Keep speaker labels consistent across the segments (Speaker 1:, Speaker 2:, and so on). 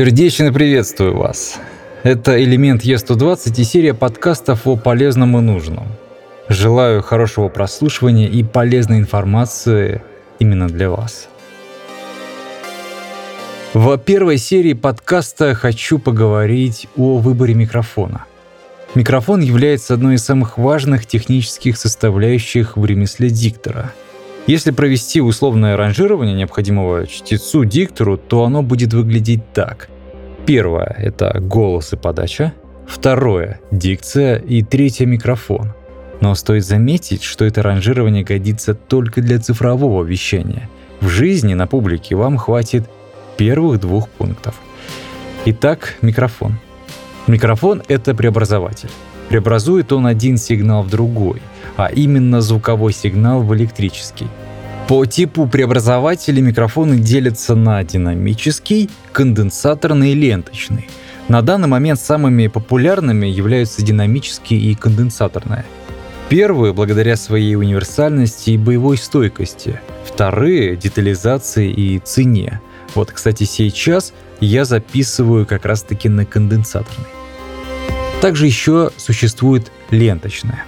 Speaker 1: Сердечно приветствую вас. Это «Элемент Е120» и серия подкастов о полезном и нужном. Желаю хорошего прослушивания и полезной информации именно для вас. В первой серии подкаста хочу поговорить о выборе микрофона. Микрофон является одной из самых важных технических составляющих в ремесле диктора – если провести условное ранжирование необходимого чтецу диктору, то оно будет выглядеть так. Первое — это голос и подача. Второе — дикция. И третье — микрофон. Но стоит заметить, что это ранжирование годится только для цифрового вещания. В жизни на публике вам хватит первых двух пунктов. Итак, микрофон. Микрофон — это преобразователь. Преобразует он один сигнал в другой, а именно звуковой сигнал в электрический. По типу преобразователей микрофоны делятся на динамический, конденсаторный и ленточный. На данный момент самыми популярными являются динамические и конденсаторные. Первые благодаря своей универсальности и боевой стойкости, вторые — детализации и цене. Вот, кстати, сейчас я записываю как раз-таки на конденсаторный. Также еще существует ленточная.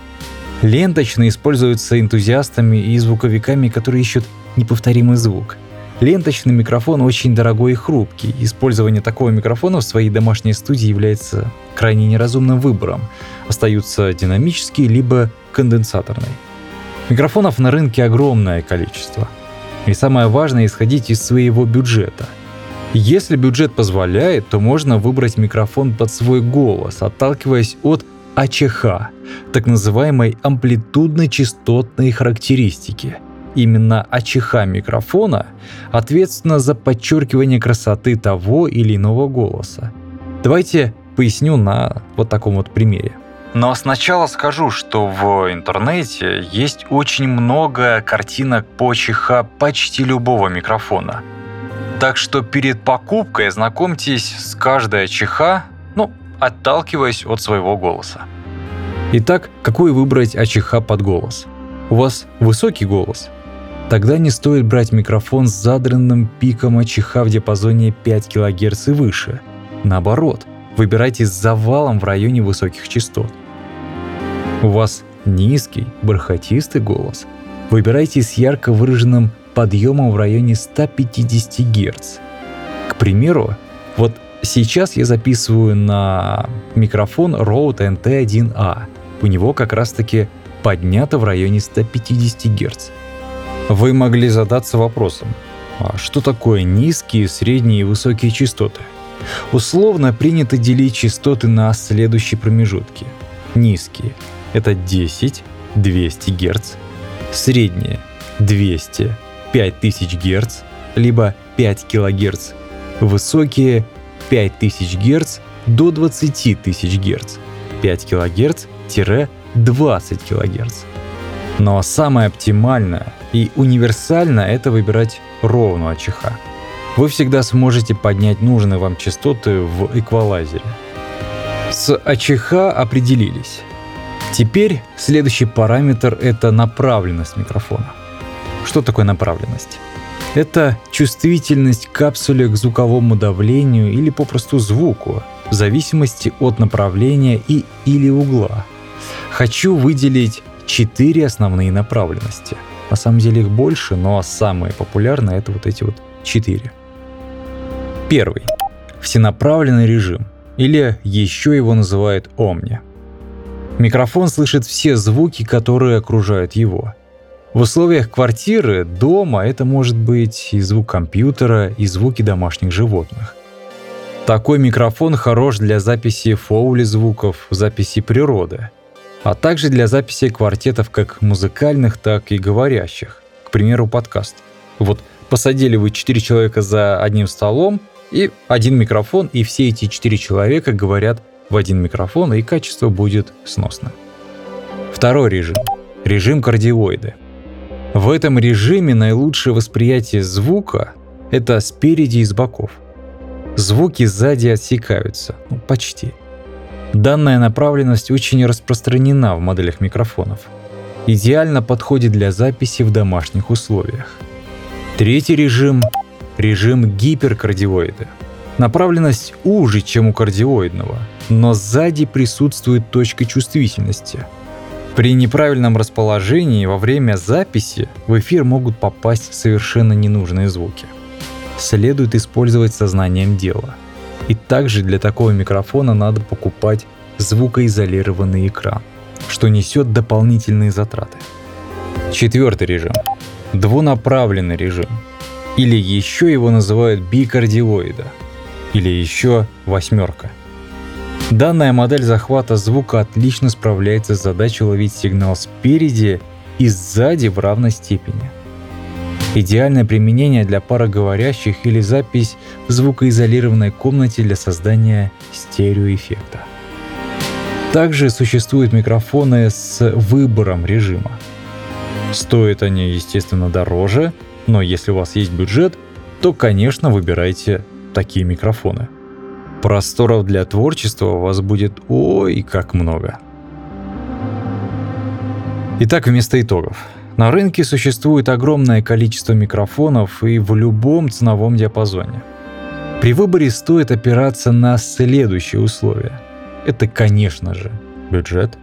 Speaker 1: Ленточные используются энтузиастами и звуковиками, которые ищут неповторимый звук. Ленточный микрофон очень дорогой и хрупкий. Использование такого микрофона в своей домашней студии является крайне неразумным выбором. Остаются динамические либо конденсаторные. Микрофонов на рынке огромное количество. И самое важное исходить из своего бюджета – если бюджет позволяет, то можно выбрать микрофон под свой голос, отталкиваясь от АЧХ, так называемой амплитудно-частотной характеристики. Именно АЧХ микрофона ответственна за подчеркивание красоты того или иного голоса. Давайте поясню на вот таком вот примере. Но сначала скажу, что в интернете есть очень много картинок по ЧХ почти любого микрофона – так что перед покупкой знакомьтесь с каждой АЧХ, ну, отталкиваясь от своего голоса. Итак, какой выбрать АЧХ под голос? У вас высокий голос? Тогда не стоит брать микрофон с задранным пиком АЧХ в диапазоне 5 кГц и выше. Наоборот, выбирайте с завалом в районе высоких частот. У вас низкий, бархатистый голос. Выбирайте с ярко выраженным подъемом в районе 150 Гц. К примеру, вот сейчас я записываю на микрофон Rode NT1A. У него как раз таки поднято в районе 150 Гц. Вы могли задаться вопросом, а что такое низкие, средние и высокие частоты? Условно принято делить частоты на следующие промежутки. Низкие – это 10, 200 Гц. Средние – 200, 5000 Гц, либо 5 кГц. Высокие 5000 Гц до 20 тысяч Гц. 5 кГц-20 кГц. Но самое оптимальное и универсальное это выбирать ровную АЧХ. Вы всегда сможете поднять нужные вам частоты в эквалайзере. С АЧХ определились. Теперь следующий параметр – это направленность микрофона. Что такое направленность? Это чувствительность капсули к звуковому давлению или попросту звуку, в зависимости от направления и или угла. Хочу выделить четыре основные направленности. На самом деле их больше, но самые популярные это вот эти вот четыре. Первый. Всенаправленный режим, или еще его называют Omni. Микрофон слышит все звуки, которые окружают его – в условиях квартиры, дома это может быть и звук компьютера, и звуки домашних животных. Такой микрофон хорош для записи фоули звуков, записи природы, а также для записи квартетов как музыкальных, так и говорящих, к примеру, подкаст. Вот посадили вы четыре человека за одним столом, и один микрофон, и все эти четыре человека говорят в один микрофон, и качество будет сносным. Второй режим. Режим кардиоиды. В этом режиме наилучшее восприятие звука – это спереди и с боков. Звуки сзади отсекаются, ну, почти. Данная направленность очень распространена в моделях микрофонов. Идеально подходит для записи в домашних условиях. Третий режим – режим гиперкардиоида. Направленность уже, чем у кардиоидного, но сзади присутствует точка чувствительности. При неправильном расположении во время записи в эфир могут попасть совершенно ненужные звуки. Следует использовать сознанием дела. И также для такого микрофона надо покупать звукоизолированный экран, что несет дополнительные затраты. Четвертый режим – двунаправленный режим, или еще его называют бикардиоида, или еще восьмерка. Данная модель захвата звука отлично справляется с задачей ловить сигнал спереди и сзади в равной степени. Идеальное применение для пароговорящих или запись в звукоизолированной комнате для создания стереоэффекта. Также существуют микрофоны с выбором режима. Стоят они, естественно, дороже, но если у вас есть бюджет, то, конечно, выбирайте такие микрофоны. Просторов для творчества у вас будет ой как много. Итак, вместо итогов. На рынке существует огромное количество микрофонов и в любом ценовом диапазоне. При выборе стоит опираться на следующие условия. Это, конечно же, бюджет.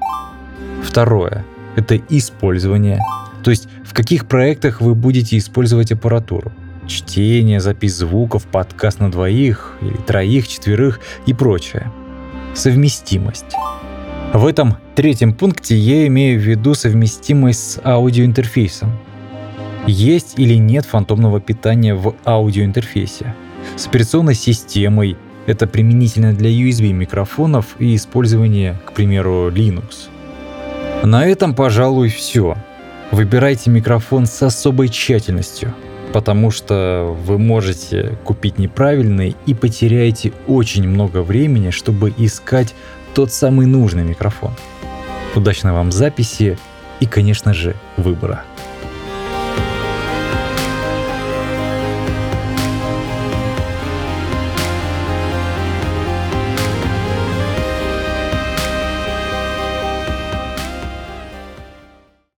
Speaker 1: Второе – это использование. То есть в каких проектах вы будете использовать аппаратуру. Чтение, запись звуков, подкаст на двоих или троих, четверых и прочее. Совместимость. В этом третьем пункте я имею в виду совместимость с аудиоинтерфейсом. Есть или нет фантомного питания в аудиоинтерфейсе. С операционной системой, это применительно для USB микрофонов и использования, к примеру, Linux. На этом, пожалуй, все. Выбирайте микрофон с особой тщательностью, потому что вы можете купить неправильный и потеряете очень много времени, чтобы искать тот самый нужный микрофон. Удачной вам записи и, конечно же, выбора.